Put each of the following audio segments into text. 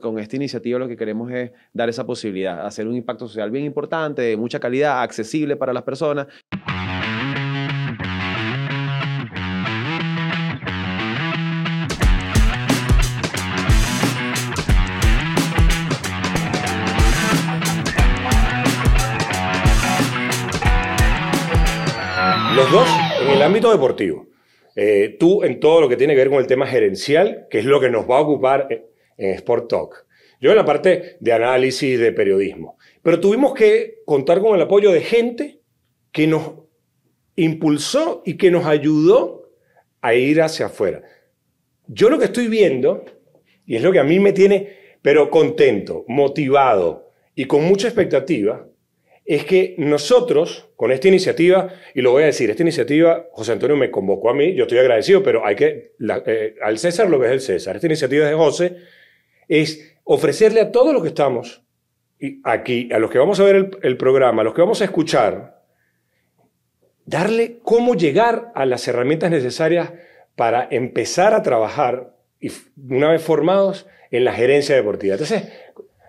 Con esta iniciativa lo que queremos es dar esa posibilidad, hacer un impacto social bien importante, de mucha calidad, accesible para las personas. Los dos en el ámbito deportivo. Eh, tú en todo lo que tiene que ver con el tema gerencial, que es lo que nos va a ocupar en, Sport Talk. Yo en la parte de análisis, de periodismo. Pero tuvimos que contar con el apoyo de gente que nos impulsó y que nos ayudó a ir hacia afuera. Yo lo que estoy viendo, y es lo que a mí me tiene, pero contento, motivado y con mucha expectativa, es que nosotros, con esta iniciativa, y lo voy a decir, esta iniciativa, José Antonio me convocó a mí, yo estoy agradecido, pero hay que, eh, al César lo que es el César. Esta iniciativa es de José, es ofrecerle a todos los que estamos aquí, a los que vamos a ver el, programa, a los que vamos a escuchar, darle cómo llegar a las herramientas necesarias para empezar a trabajar y una vez formados en la gerencia deportiva. Entonces,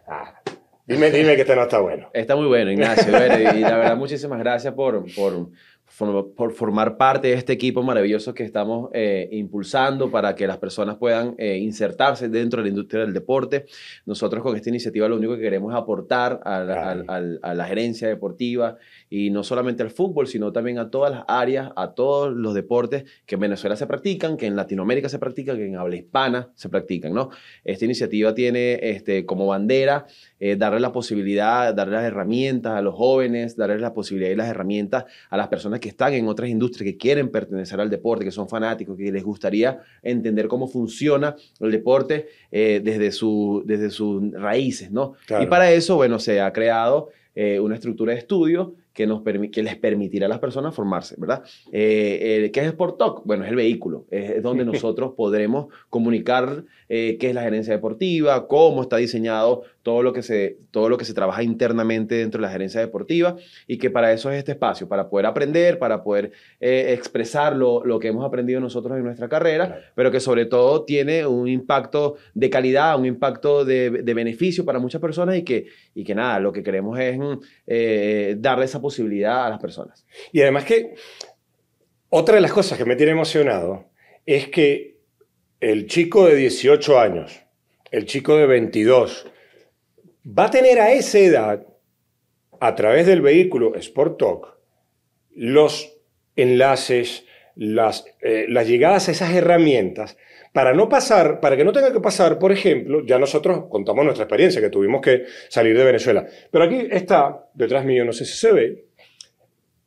ah, dime, dime que este no está bueno. Está muy bueno, Ignacio. Y la verdad, muchísimas gracias por, por, por, formar parte de este equipo maravilloso que estamos eh, impulsando para que las personas puedan eh, insertarse dentro de la industria del deporte. Nosotros con esta iniciativa lo único que queremos es aportar a la, a, a, a la gerencia deportiva y no solamente al fútbol, sino también a todas las áreas, a todos los deportes que en Venezuela se practican, que en Latinoamérica se practican, que en habla hispana se practican, ¿no? Esta iniciativa tiene este, como bandera eh, darle la posibilidad, darle las herramientas a los jóvenes, darle la posibilidad y las herramientas a las personas que están en otras industrias, que quieren pertenecer al deporte, que son fanáticos, que les gustaría entender cómo funciona el deporte eh, desde, su, desde sus raíces, ¿no? Claro. Y para eso, bueno, se ha creado eh, una estructura de estudio que, nos que les permitirá a las personas formarse, ¿verdad? Eh, eh, ¿Qué es Sport Talk? Bueno, es el vehículo, es, es donde nosotros podremos comunicar eh, qué es la gerencia deportiva, cómo está diseñado todo lo, que se, todo lo que se trabaja internamente dentro de la gerencia deportiva y que para eso es este espacio, para poder aprender, para poder eh, expresar lo, lo, que hemos aprendido nosotros en nuestra carrera, claro. pero que sobre todo tiene un impacto de calidad, un impacto de, de beneficio para muchas personas y que, y que nada, lo que queremos es eh, darle esa posibilidad a las personas. Y además que otra de las cosas que me tiene emocionado es que el chico de 18 años, el chico de 22, va a tener a esa edad, a través del vehículo Sport Talk, los enlaces, las, eh, las llegadas a esas herramientas para no pasar, para que no tenga que pasar, por ejemplo, ya nosotros contamos nuestra experiencia, que tuvimos que salir de Venezuela. Pero aquí está, detrás mío, no sé si se ve,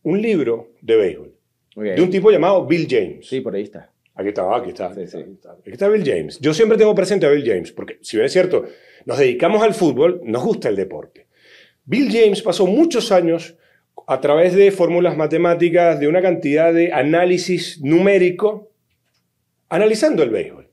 un libro de béisbol. Okay. De un tipo llamado Bill James. Sí, por ahí está. Aquí está. Aquí está. Aquí está Bill James. Yo siempre tengo presente a Bill James, porque si bien es cierto, nos dedicamos al fútbol, nos gusta el deporte. Bill James pasó muchos años a través de fórmulas matemáticas, de una cantidad de análisis numérico, analizando el béisbol.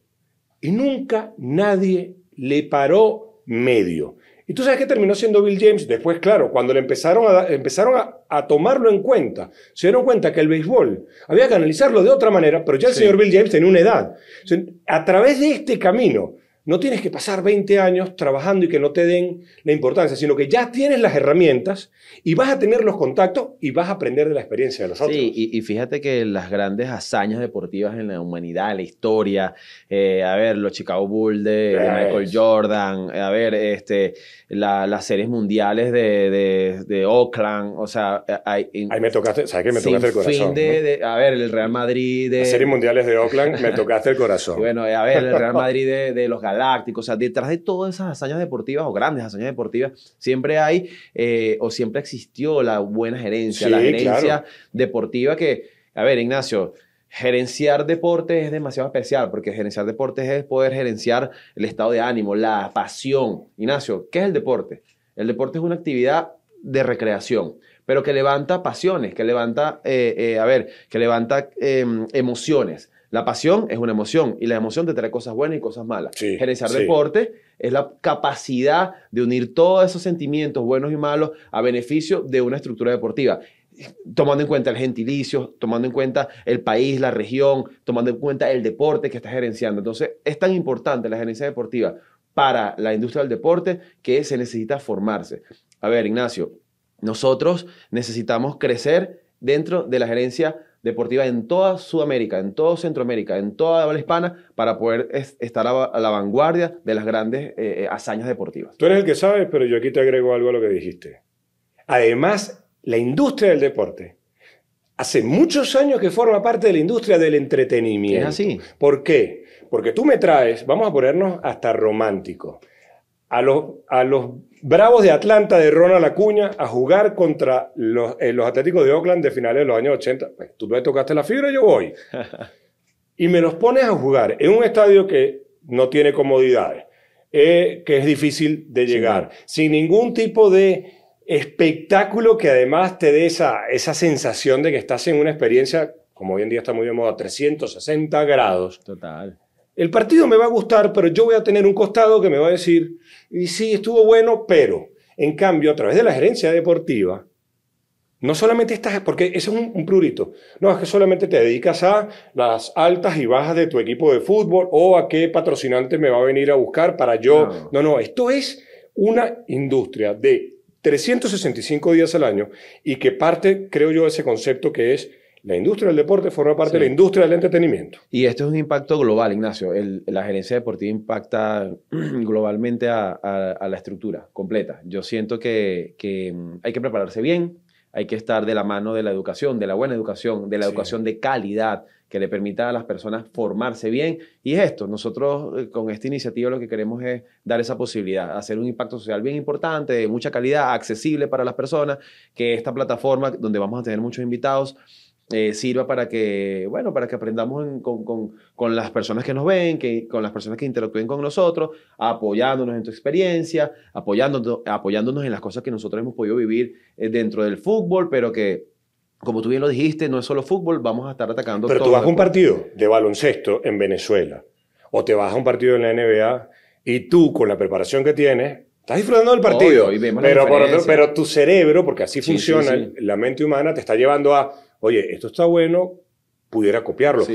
Y nunca nadie le paró medio. ¿Y tú sabes qué terminó siendo Bill James? Después, claro, cuando le empezaron, a, empezaron a, a, tomarlo en cuenta, se dieron cuenta que el béisbol había que analizarlo de otra manera, pero ya el sí. señor Bill James tenía una edad. O sea, a través de este camino, no tienes que pasar 20 años trabajando y que no te den la importancia, sino que ya tienes las herramientas y vas a tener los contactos y vas a aprender de la experiencia de los otros. Sí, y, y fíjate que las grandes hazañas deportivas en la humanidad, la historia, eh, a ver, los Chicago Bulls de, de Michael Jordan, a ver, este, la, las series mundiales de, de, de, Oakland, o sea, hay... Ahí me tocaste, ¿sabes qué? Me tocaste el corazón. Fin de, ¿no? a ver, el Real Madrid de... Las series mundiales de Oakland, me tocaste el corazón. Bueno, a ver, el Real Madrid de, de los Galácticos, o sea, detrás de todas esas hazañas deportivas o grandes hazañas deportivas, siempre hay eh, o siempre existió la buena gerencia, sí, la gerencia claro. deportiva que, a ver, Ignacio, gerenciar deportes es demasiado especial porque gerenciar deportes es poder gerenciar el estado de ánimo, la pasión. Ignacio, ¿qué es el deporte? El deporte es una actividad de recreación, pero que levanta pasiones, que levanta, eh, eh, a ver, que levanta eh, emociones. La pasión es una emoción y la emoción te trae cosas buenas y cosas malas. Sí, Gerenciar sí. deporte es la capacidad de unir todos esos sentimientos buenos y malos a beneficio de una estructura deportiva tomando en cuenta el gentilicio, tomando en cuenta el país, la región, tomando en cuenta el deporte que estás gerenciando. Entonces, es tan importante la gerencia deportiva para la industria del deporte que se necesita formarse. A ver, Ignacio, nosotros necesitamos crecer dentro de la gerencia deportiva en toda Sudamérica, en toda Centroamérica, en toda habla hispana, para poder estar a, la vanguardia de las grandes eh, eh, hazañas deportivas. Tú eres el que sabes, pero yo aquí te agrego algo a lo que dijiste. Además, la industria del deporte hace muchos años que forma parte de la industria del entretenimiento. Es así. ¿Por qué? Porque tú me traes, vamos a ponernos hasta romántico, a los, a los Bravos de Atlanta de Ronald Acuña a jugar contra los, eh, los Atléticos de Oakland de finales de los años 80. Pues, tú me tocaste la fibra, yo voy. y me los pones a jugar en un estadio que no tiene comodidades, eh, que es difícil de llegar, sin ningún tipo de espectáculo que además te dé esa, esa sensación de que estás en una experiencia, como hoy en día está muy de moda, 360 grados. Total. El partido me va a gustar, pero yo voy a tener un costado que me va a decir, y sí, estuvo bueno, pero, en cambio, a través de la gerencia deportiva, no solamente estás, porque ese es un, un, prurito, no, es que solamente te dedicas a las altas y bajas de tu equipo de fútbol o a qué patrocinante me va a venir a buscar para yo. No, no, no esto es una industria de 365 días al año y que parte, creo yo, de ese concepto que es la industria del deporte forma parte de la industria del entretenimiento. Y esto es un impacto global, Ignacio. la gerencia deportiva impacta globalmente a, la estructura completa. Yo siento que, mm, hay que prepararse bien, hay que estar de la mano de la educación, de la buena educación, de la educación de calidad que le permita a las personas formarse bien. Y es esto, nosotros eh, con esta iniciativa lo que queremos es dar esa posibilidad, hacer un impacto social bien importante, de mucha calidad, accesible para las personas, que esta plataforma donde vamos a tener muchos invitados eh, sirva para que, bueno, para que aprendamos con, con, con, las personas que nos ven, que, con las personas que interactúen con nosotros, apoyándonos en tu experiencia, apoyándonos, apoyándonos en las cosas que nosotros hemos podido vivir eh, dentro del fútbol, pero que, como tú bien lo dijiste, no es solo fútbol, vamos a estar atacando. Pero tú vas a un partido de baloncesto en Venezuela, o te vas a un partido en la NBA, y tú, con la preparación que tienes, Estás disfrutando del partido, pero, pero, tu cerebro, porque así funciona la mente humana, te está llevando a oye, esto está bueno, pudiera copiarlo.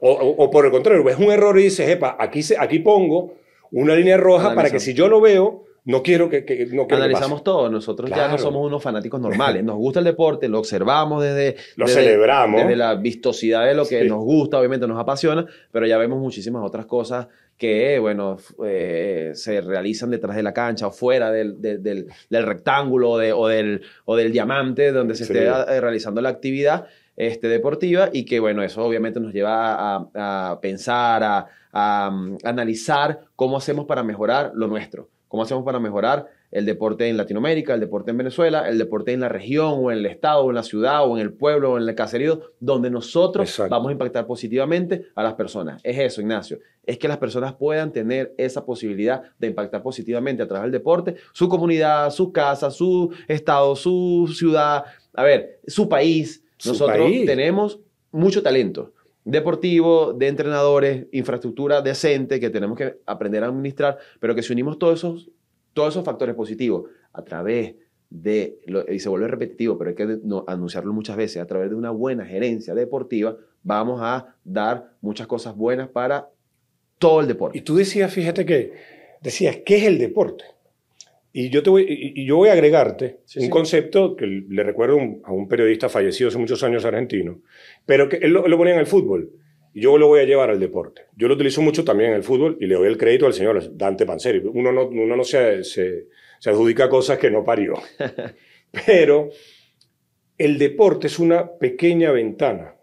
o, por el contrario, ves un error y dices, epa, aquí, aquí pongo una línea roja para que si yo lo veo, no quiero que, que no Analizamos todo. Nosotros ya no somos unos fanáticos normales. Nos gusta el deporte, lo observamos desde... Lo celebramos. Desde la vistosidad de lo que nos gusta, obviamente nos apasiona, pero ya vemos muchísimas otras cosas que, bueno, eh, se realizan detrás de la cancha o fuera del, del, del, rectángulo o, del, o del diamante donde se esté eh, realizando la actividad este, deportiva y que, bueno, eso obviamente nos lleva a, a pensar, a, a, mm, analizar cómo hacemos para mejorar lo nuestro, cómo hacemos para mejorar el deporte en Latinoamérica, el deporte en Venezuela, el deporte en la región o en el estado o en la ciudad o en el pueblo o en el caserío, donde nosotros vamos a impactar positivamente a las personas. Es eso, Ignacio, es que las personas puedan tener esa posibilidad de impactar positivamente a través del deporte, su comunidad, su casa, su estado, su ciudad, a ver, su país. nosotros tenemos mucho talento deportivo, de entrenadores, infraestructura decente que tenemos que aprender a administrar, pero que si unimos todos esos todos esos factores positivos a través de, y se vuelve repetitivo, pero hay que anunciarlo muchas veces, a través de una buena gerencia deportiva, vamos a dar muchas cosas buenas para todo el deporte. Y tú decías, fíjate que, decías, ¿qué es el deporte? Y yo, te voy, y yo voy a agregarte un concepto que le recuerdo a un periodista fallecido hace muchos años argentino, pero que él lo, lo ponía en el fútbol yo lo voy a llevar al deporte. Yo lo utilizo mucho también en el fútbol y le doy el crédito al señor Dante Panzeri. Uno no, uno no se, se, se adjudica cosas que no parió. Pero el deporte es una pequeña ventana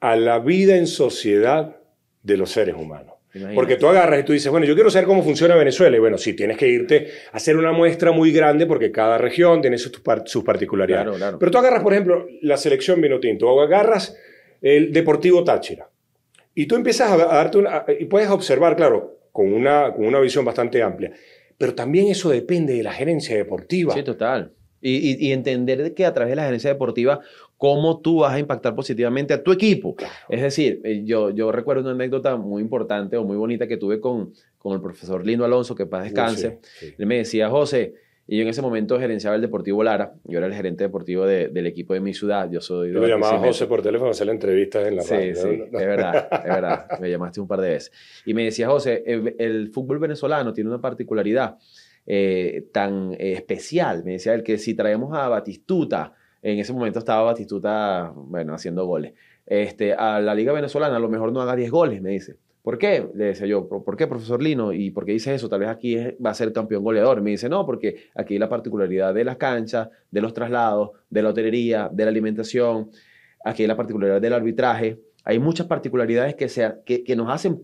a la vida en sociedad de los seres humanos. Porque tú agarras y tú dices, bueno, yo quiero saber cómo funciona Venezuela. Y bueno, sí, tienes que irte a hacer una muestra muy grande porque cada región tiene sus, sus particularidades. Pero tú agarras, por ejemplo, la selección Vinotinto o agarras el Deportivo Táchira. Y tú empiezas a, darte una, y puedes observar, claro, con una, con una visión bastante amplia, pero también eso depende de la gerencia deportiva. Sí, total. Y, y, entender que a través de la gerencia deportiva, cómo tú vas a impactar positivamente a tu equipo. Es decir, eh, yo, yo recuerdo una anécdota muy importante o muy bonita que tuve con, con el profesor Lindo Alonso, que paz descanse. Él me decía, José, Y yo en ese momento gerenciaba el Deportivo Lara. Yo era el gerente deportivo de- del equipo de mi ciudad. Yo soy... Yo lo llamaba. José por teléfono a hacerle entrevistas en la Sí, radio. sí, ¿no? es verdad, es verdad. Me llamaste un par de veces. Y me decía, José, el, el fútbol venezolano tiene una particularidad eh, tan eh, especial. Me decía él que si traemos a Batistuta, en ese momento estaba Batistuta, bueno, haciendo goles, este, a la Liga Venezolana a lo mejor no haga 10 goles, me dice. ¿Por qué? Le decía yo, ¿por qué, profesor Lino? ¿Y por qué dice eso? Tal vez aquí va a ser campeón goleador. Me dice, no, porque aquí la particularidad de las canchas, de los traslados, de la hotelería, de la alimentación, aquí la particularidad del arbitraje. Hay muchas particularidades que, sea, que, que nos hacen,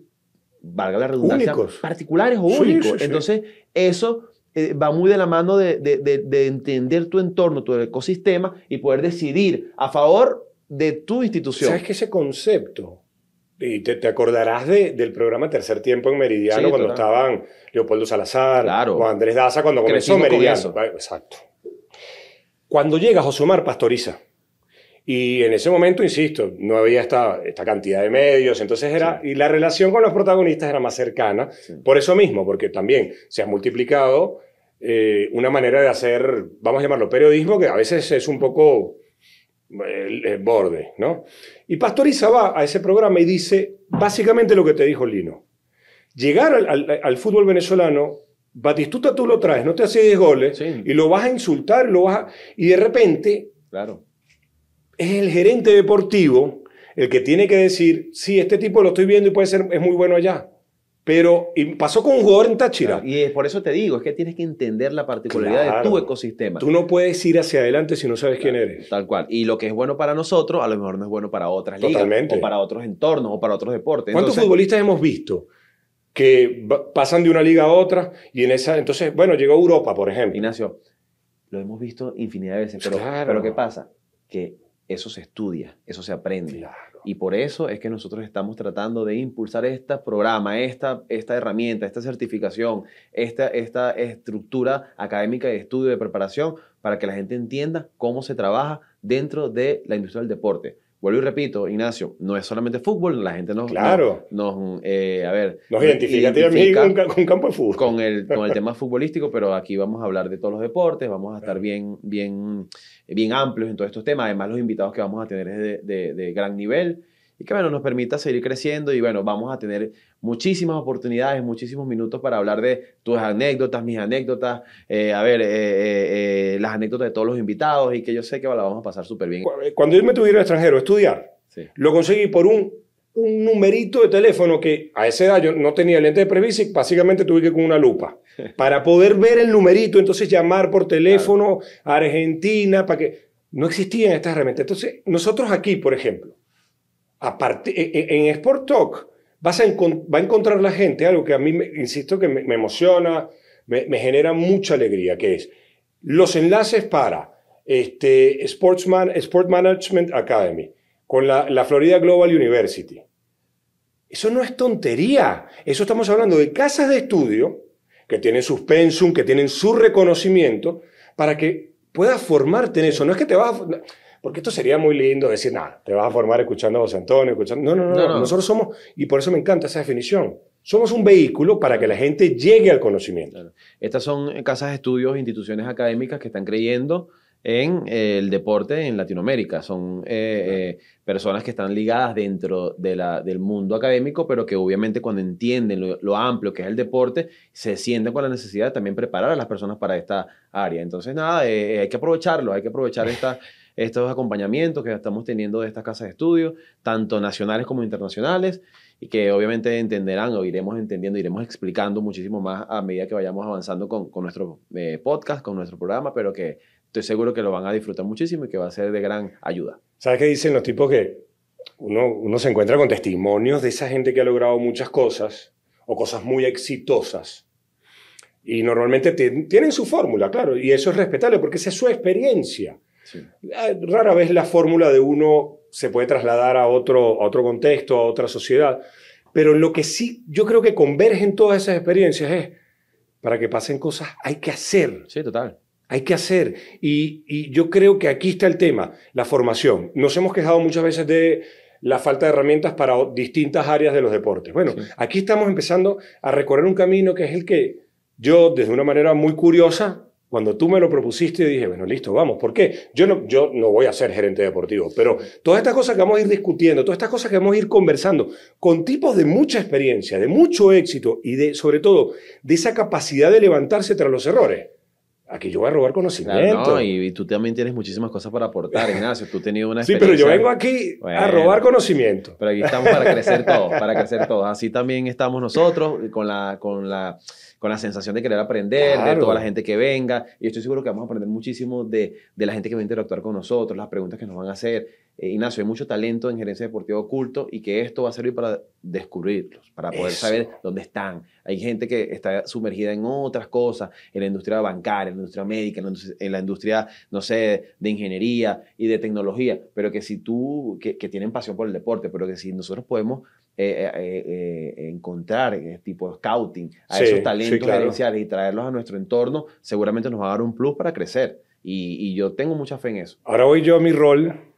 valga la redundancia, Únicos. particulares o Sí, únicos. sí, sí. Entonces, eso eh, va muy de la mano de, de- de- de entender tu entorno, tu ecosistema y poder decidir a favor de tu institución. ¿Sabes que ese concepto? Y te, te acordarás de- del programa Tercer Tiempo en Meridiano Sí, cuando total. estaban Leopoldo Salazar, Claro. o Andrés Daza cuando comenzó Crecimos con Meridiano. eso. Exacto. Cuando llega José Omar Pastoriza, y en ese momento, insisto, no había esta, esta cantidad de medios, entonces era, y la relación con los protagonistas era más cercana, Sí. por eso mismo, porque también se ha multiplicado eh, una manera de hacer, vamos a llamarlo periodismo, que a veces es un poco el, el borde, ¿no? Y Pastoriza va a ese programa y dice básicamente lo que te dijo Lino. Llegar al, al- al fútbol venezolano, Batistuta tú lo traes, no te hace 10 goles, Sí. y lo vas a insultar, lo vas a- y de repente Claro. es el gerente deportivo el que tiene que decir, sí, este tipo lo estoy viendo y puede ser, es muy bueno allá. Pero y pasó con un jugador en Táchira. Y es por eso te digo, es que tienes que entender la particularidad de Claro. tu ecosistema. Tú no puedes ir hacia adelante si no sabes quién eres. Tal cual. Y lo que es bueno para nosotros, a lo mejor no es bueno para otras ligas, Totalmente. o para otros entornos, o para otros deportes. ¿Cuántos Entonces, futbolistas hemos visto que pasan de una liga a otra y en esa, entonces, bueno, llegó a Europa, por ejemplo. Ignacio, lo hemos visto infinidad de veces, pero, Claro. pero ¿qué pasa? Que eso se estudia, eso se aprende. Claro. Y por eso es que nosotros estamos tratando de impulsar este programa, esta, esta herramienta, esta certificación, esta, esta estructura académica de estudio, de preparación, para que la gente entienda cómo se trabaja dentro de la industria del deporte. Vuelvo y repito, Ignacio, no es solamente fútbol, la gente nos, Claro. nos, nos, eh, a ver, Nos identifica con, con campo de fútbol. con el, con el tema futbolístico, pero aquí vamos a hablar de todos los deportes, vamos a estar bien, bien, bien amplios en todos estos temas. Además, los invitados que vamos a tener es de, de- de gran nivel y que bueno, nos permita seguir creciendo y bueno, vamos a tener muchísimas oportunidades, muchísimos minutos para hablar de tus anécdotas, mis anécdotas, eh, a ver, eh, eh, las anécdotas de todos los invitados y que yo sé que la vamos a pasar súper bien. Cu- Cuando yo me tuviera al extranjero a estudiar, Sí. lo conseguí por un, un numerito de teléfono que a esa edad yo no tenía lente de Previsic, básicamente tuve que ir con una lupa para poder ver el numerito, entonces llamar por teléfono a Argentina, para que no existían estas herramientas. Entonces, nosotros aquí, por ejemplo, a partir- e- e- en Sport Talk vas a va a encontrar la gente algo que a mí, insisto, que me, emociona, me, genera mucha alegría, que es los enlaces para este, Sportsman, Sport Management Academy con la, la Florida Global University. Eso no es tontería. Eso estamos hablando de casas de estudio que tienen sus pensum, que tienen su reconocimiento, para que puedas formarte en eso. No es que te vas a... Porque esto sería muy lindo decir, nada, te vas a formar escuchando a José Antonio, escuchando... No, no, no, No, no. no. Nosotros somos, y por eso me encanta esa definición, somos un vehículo para que la gente llegue al conocimiento. Claro. Estas son eh, casas de estudios, instituciones académicas que están creyendo en eh, el deporte en Latinoamérica. Son eh, eh, personas que están ligadas dentro de la- del mundo académico, pero que obviamente cuando entienden lo, lo amplio que es el deporte, se sienten con la necesidad de también preparar a las personas para esta área. Entonces, nada, eh, hay que aprovecharlo, hay que aprovechar esta, estos acompañamientos que estamos teniendo de estas casas de estudio, tanto nacionales como internacionales, y que obviamente entenderán o iremos entendiendo, iremos explicando muchísimo más a medida que vayamos avanzando con, con nuestro eh, podcast, con nuestro programa, pero que estoy seguro que lo van a disfrutar muchísimo y que va a ser de gran ayuda. ¿Sabes qué dicen los tipos que uno, uno se encuentra con testimonios de esa gente que ha logrado muchas cosas o cosas muy exitosas? Y normalmente ti- tienen su fórmula, claro, y eso es respetable porque esa es su experiencia. Sí. Ah, Rara vez la fórmula de uno se puede trasladar a otro, a otro contexto, a otra sociedad, pero lo que sí yo creo que convergen todas esas experiencias es, para que pasen cosas hay que hacer. Sí, total. Hay que hacer. Y, y yo creo que aquí está el tema, la formación. Nos hemos quejado muchas veces de la falta de herramientas para distintas áreas de los deportes. Bueno, Sí. aquí estamos empezando a recorrer un camino que es el que yo, desde una manera muy curiosa, Cuando tú me lo propusiste, dije, bueno, listo, vamos. ¿Por qué? Yo no, yo no voy a ser gerente deportivo, pero todas estas cosas que vamos a ir discutiendo, todas estas cosas que vamos a ir conversando, con tipos de mucha experiencia, de mucho éxito y de, sobre todo, de esa capacidad de levantarse tras los errores. Aquí yo voy a robar conocimiento. y, tú también tienes muchísimas cosas para aportar, Ignacio. Tú has tenido una experiencia. Sí, pero yo vengo aquí a robar conocimiento. Pero aquí estamos para crecer todos, para crecer todos. Así también estamos nosotros con la, con la, con la sensación de querer aprender, de toda la gente que venga. Y estoy seguro que vamos a aprender muchísimo de, de la gente que va a interactuar con nosotros, las preguntas que nos van a hacer. Eh, Ignacio, hay mucho talento en gerencia deportiva oculto y que esto va a servir para descubrirlos, para poder saber dónde están. Hay gente que está sumergida en otras cosas, en la industria bancaria, en la industria médica, en la industria, no sé, de ingeniería y de tecnología, pero que si tú, que, tienen pasión por el deporte, pero que si nosotros podemos eh, eh, encontrar tipo de scouting a esos talentos gerenciales y traerlos a nuestro entorno, seguramente nos va a dar un plus para crecer. Y, y yo tengo mucha fe en eso. Ahora voy yo a mi rol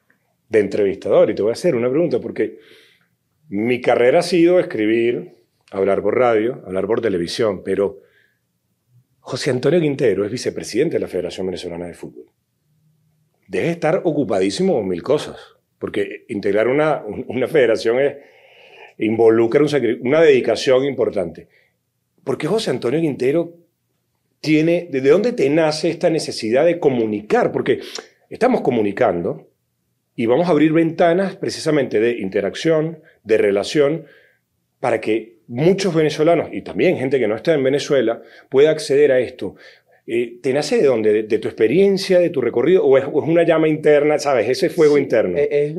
de entrevistador y te voy a hacer una pregunta porque mi carrera ha sido escribir, hablar por radio, hablar por televisión, pero José Antonio Quintero es vicepresidente de la Federación Venezolana de Fútbol. Debe estar ocupadísimo con mil cosas, porque integrar una, una federación es, involucra una dedicación importante. ¿Por qué José Antonio Quintero tiene, de dónde te nace esta necesidad de comunicar? Porque estamos comunicando, y vamos a abrir ventanas precisamente de interacción, de relación, para que muchos venezolanos y también gente que no está en Venezuela pueda acceder a esto. Eh, ¿Te nace de dónde? ¿De, tu experiencia, de tu recorrido? ¿O es, una llama interna, sabes? Ese fuego interno. Es,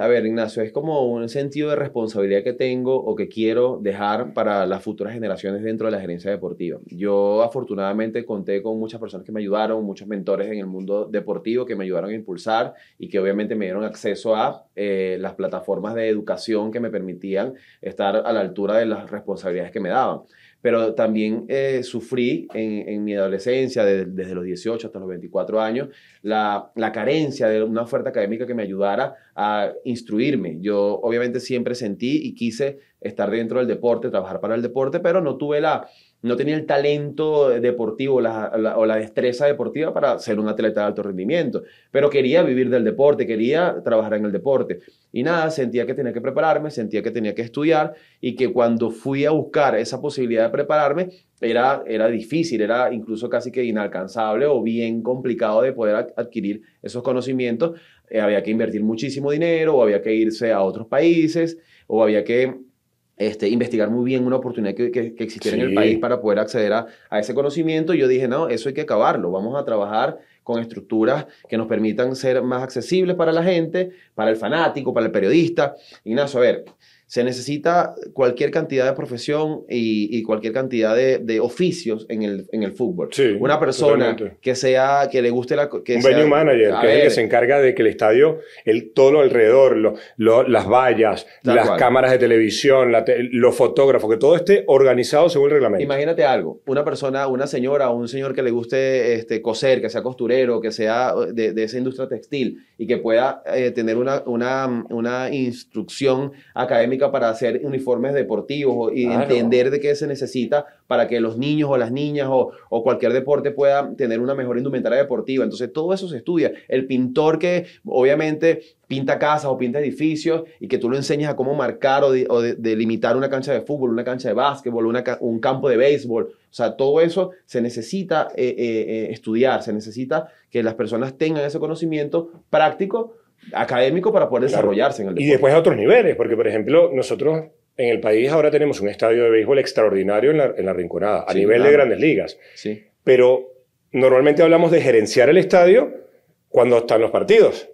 a ver, Ignacio, es como un sentido de responsabilidad que tengo o que quiero dejar para las futuras generaciones dentro de la gerencia deportiva. Yo afortunadamente conté con muchas personas que me ayudaron, muchos mentores en el mundo deportivo que me ayudaron a impulsar y que obviamente me dieron acceso a eh, las plataformas de educación que me permitían estar a la altura de las responsabilidades que me daban pero también eh, sufrí en, mi adolescencia, desde los 18 hasta los 24 años, la, la, carencia de una oferta académica que me ayudara a instruirme. Yo obviamente siempre sentí y quise estar dentro del deporte, trabajar para el deporte, pero no tuve la, no tenía el talento deportivo o la destreza deportiva para ser un atleta de alto rendimiento, pero quería vivir del deporte, quería trabajar en el deporte. Y nada, sentía que tenía que prepararme, sentía que tenía que estudiar y que cuando fui a buscar esa posibilidad de prepararme, era, era difícil, era incluso casi que inalcanzable o bien complicado de poder adquirir esos conocimientos. Eh, había que invertir muchísimo dinero o había que irse a otros países o había que este, investigar muy bien una oportunidad que, que, existiera en el país para poder acceder a, a, ese conocimiento. Y yo dije, no, eso hay que acabarlo, vamos a trabajar con estructuras que nos permitan ser más accesibles para la gente, para el fanático, para el periodista. Ignacio, a ver, se necesita cualquier cantidad de profesión y, cualquier cantidad de, oficios en el, en el fútbol. Una persona que sea, que le guste la... Que un venue manager, que es el que se encarga de que el estadio, el, todo lo alrededor, las vallas, las cámaras de televisión, los fotógrafos, que todo esté organizado según el reglamento. Imagínate algo, una persona, una señora o un señor que le guste este, coser, que sea costurero, que sea de, esa industria textil y que pueda eh, tener una, una, una instrucción académica para hacer uniformes deportivos y entender de qué se necesita para que los niños o las niñas o, o, cualquier deporte pueda tener una mejor indumentaria deportiva. Entonces todo eso se estudia. El pintor que obviamente pinta casas o pinta edificios y que tú lo enseñas a cómo marcar o, delimitar una cancha de fútbol, una cancha de básquetbol, un campo de béisbol. O sea, todo eso se necesita eh, eh, eh, estudiar, se necesita que las personas tengan ese conocimiento práctico académico para poder desarrollarse en el deporte. Y después a otros niveles, porque por ejemplo, nosotros en el país ahora tenemos un estadio de béisbol extraordinario en la, en la Rinconada, a nivel de grandes ligas. Sí. Pero normalmente hablamos de gerenciar el estadio cuando están los partidos.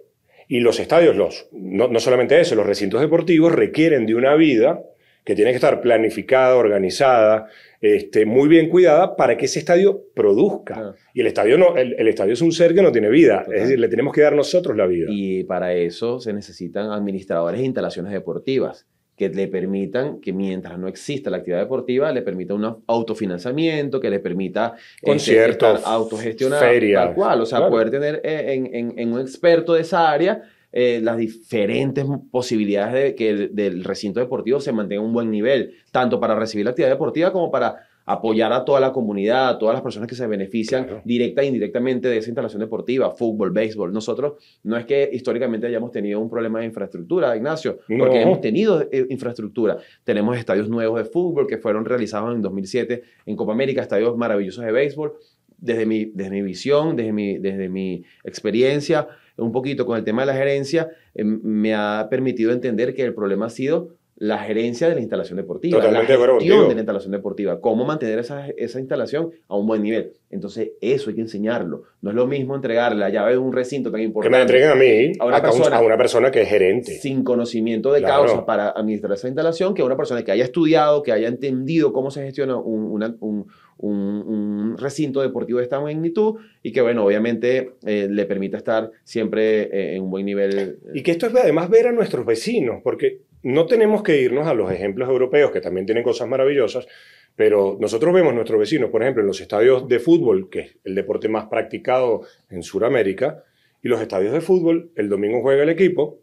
Y los estadios, los, no, no solamente eso, los recintos deportivos requieren de una vida que tiene que estar planificada, organizada, este, muy bien cuidada para que ese estadio produzca. Y el estadio, no, el, estadio es un ser que no tiene vida, es decir, le tenemos que dar nosotros la vida. Y para eso se necesitan administradores de instalaciones deportivas que le permitan que mientras no exista la actividad deportiva, le permita un autofinanciamiento, que le permita este, conciertos, autogestionar, tal cual, o sea, poder tener eh, en, en, un experto de esa área eh, las diferentes posibilidades de que el, del recinto deportivo se mantenga un buen nivel, tanto para recibir la actividad deportiva como para apoyar a toda la comunidad, a todas las personas que se benefician Claro. directa e indirectamente de esa instalación deportiva, fútbol, béisbol. Nosotros no es que históricamente hayamos tenido un problema de infraestructura, Ignacio, porque hemos tenido eh, infraestructura. Tenemos estadios nuevos de fútbol que fueron realizados en 2007 en Copa América, estadios maravillosos de béisbol. Desde mi, desde mi visión, desde mi, desde mi experiencia, un poquito con el tema de la gerencia, eh, me ha permitido entender que el problema ha sido la gerencia de la instalación deportiva, Totalmente la gestión de la instalación deportiva, cómo mantener esa, esa instalación a un buen nivel. Entonces, eso hay que enseñarlo. No es lo mismo entregarle la llave de un recinto tan Que me la importante entreguen a mí, A una a, un- persona. a una persona que es gerente. sin conocimiento de Claro. causa para administrar esa instalación que una persona que haya estudiado, que haya entendido cómo se gestiona un, una- un- un- un recinto deportivo de esta magnitud y que, bueno, obviamente eh, le permita estar siempre eh, en un buen nivel. Y que esto es además ver a nuestros vecinos, porque no tenemos que irnos a los ejemplos europeos, que también tienen cosas maravillosas, pero nosotros vemos nuestros vecinos, por ejemplo, en los estadios de fútbol, que es el deporte más practicado en Sudamérica, y los estadios de fútbol, el domingo juega el equipo,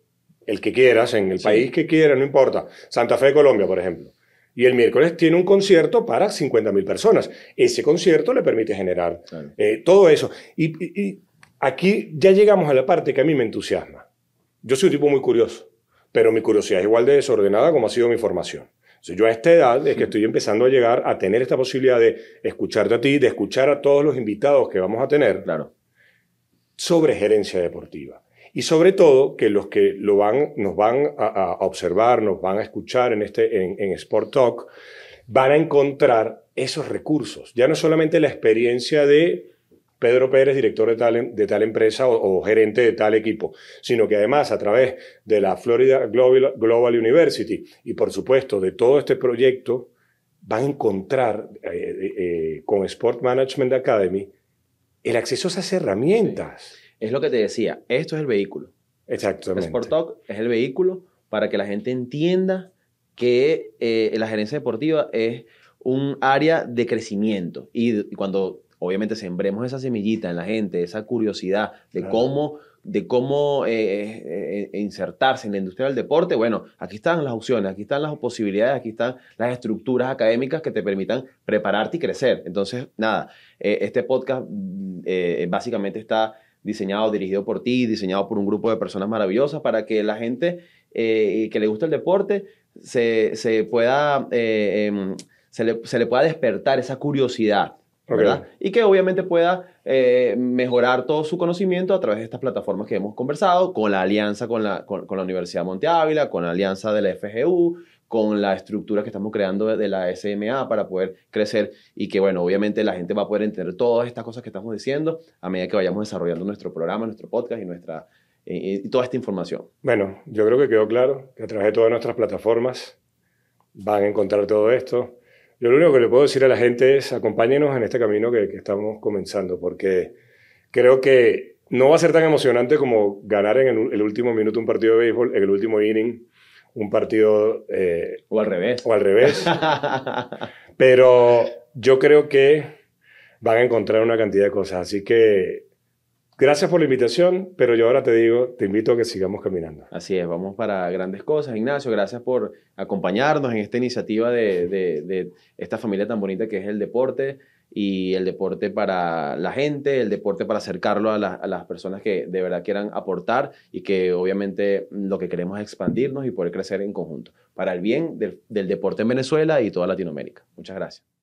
el que quieras, en el Sí. país que quieras, no importa. Santa Fe de Colombia, por ejemplo. Y el miércoles tiene un concierto para 50.000 personas. Ese concierto le permite generar Claro. eh, todo eso. Y, y- y aquí ya llegamos a la parte que a mí me entusiasma. Yo soy un tipo muy curioso, pero mi curiosidad es igual de desordenada como ha sido mi formación. Sea, yo a esta edad es que estoy empezando a llegar a tener esta posibilidad de escucharte a ti, de escuchar a todos los invitados que vamos a tener Claro. sobre gerencia deportiva. Y sobre todo que los que lo van, nos van a, a observar, nos van a escuchar en, este, en, en Sport Talk, van a encontrar esos recursos. Ya no solamente la experiencia de Pedro Pérez, director de tal, de tal empresa o, o gerente de tal equipo, sino que además a través de la Florida Global, Global University y por supuesto de todo este proyecto, van a encontrar eh, eh, eh, con Sport Management Academy el acceso a esas herramientas. Es lo que te decía, esto es el vehículo. Exactamente. Sport Talk es el vehículo para que la gente entienda que eh, la gerencia deportiva es un área de crecimiento. Y, y cuando obviamente sembremos esa semillita en la gente, esa curiosidad de Claro. cómo, de cómo eh, eh, insertarse en la industria del deporte, bueno, aquí están las opciones, aquí están las posibilidades, aquí están las estructuras académicas que te permitan prepararte y crecer. Entonces, nada, eh, este podcast mm, eh, básicamente está diseñado, dirigido por ti, diseñado por un grupo de personas maravillosas para que la gente eh, que le gusta el deporte se, se pueda, eh, em, se, le, se le pueda despertar esa curiosidad. ¿Verdad? Y que obviamente pueda eh, mejorar todo su conocimiento a través de estas plataformas que hemos conversado, con la alianza con la, con, con la Universidad Monte Ávila, con la alianza de la FGU, con la estructura que estamos creando de, de la SMA para poder crecer y que, bueno, obviamente la gente va a poder entender todas estas cosas que estamos diciendo a medida que vayamos desarrollando nuestro programa, nuestro podcast y, nuestra, eh, y toda esta información. Bueno, yo creo que quedó claro que a través de todas nuestras plataformas van a encontrar todo esto. Yo lo único que le puedo decir a la gente es acompáñenos en este camino que, que estamos comenzando, porque creo que no va a ser tan emocionante como ganar en el, el último minuto un partido de béisbol, en el último inning un partido eh, o al revés. o al revés, pero yo creo que van a encontrar una cantidad de cosas. Así que gracias por la invitación, pero yo ahora te digo, te invito a que sigamos caminando. Así es, vamos para grandes cosas. Ignacio, gracias por acompañarnos en esta iniciativa de, de, de esta familia tan bonita que es el deporte y el deporte para la gente, el deporte para acercarlo a, la- a las personas que de verdad quieran aportar y que obviamente lo que queremos es expandirnos y poder crecer en conjunto para el bien del, del deporte en Venezuela y toda Latinoamérica. Muchas gracias.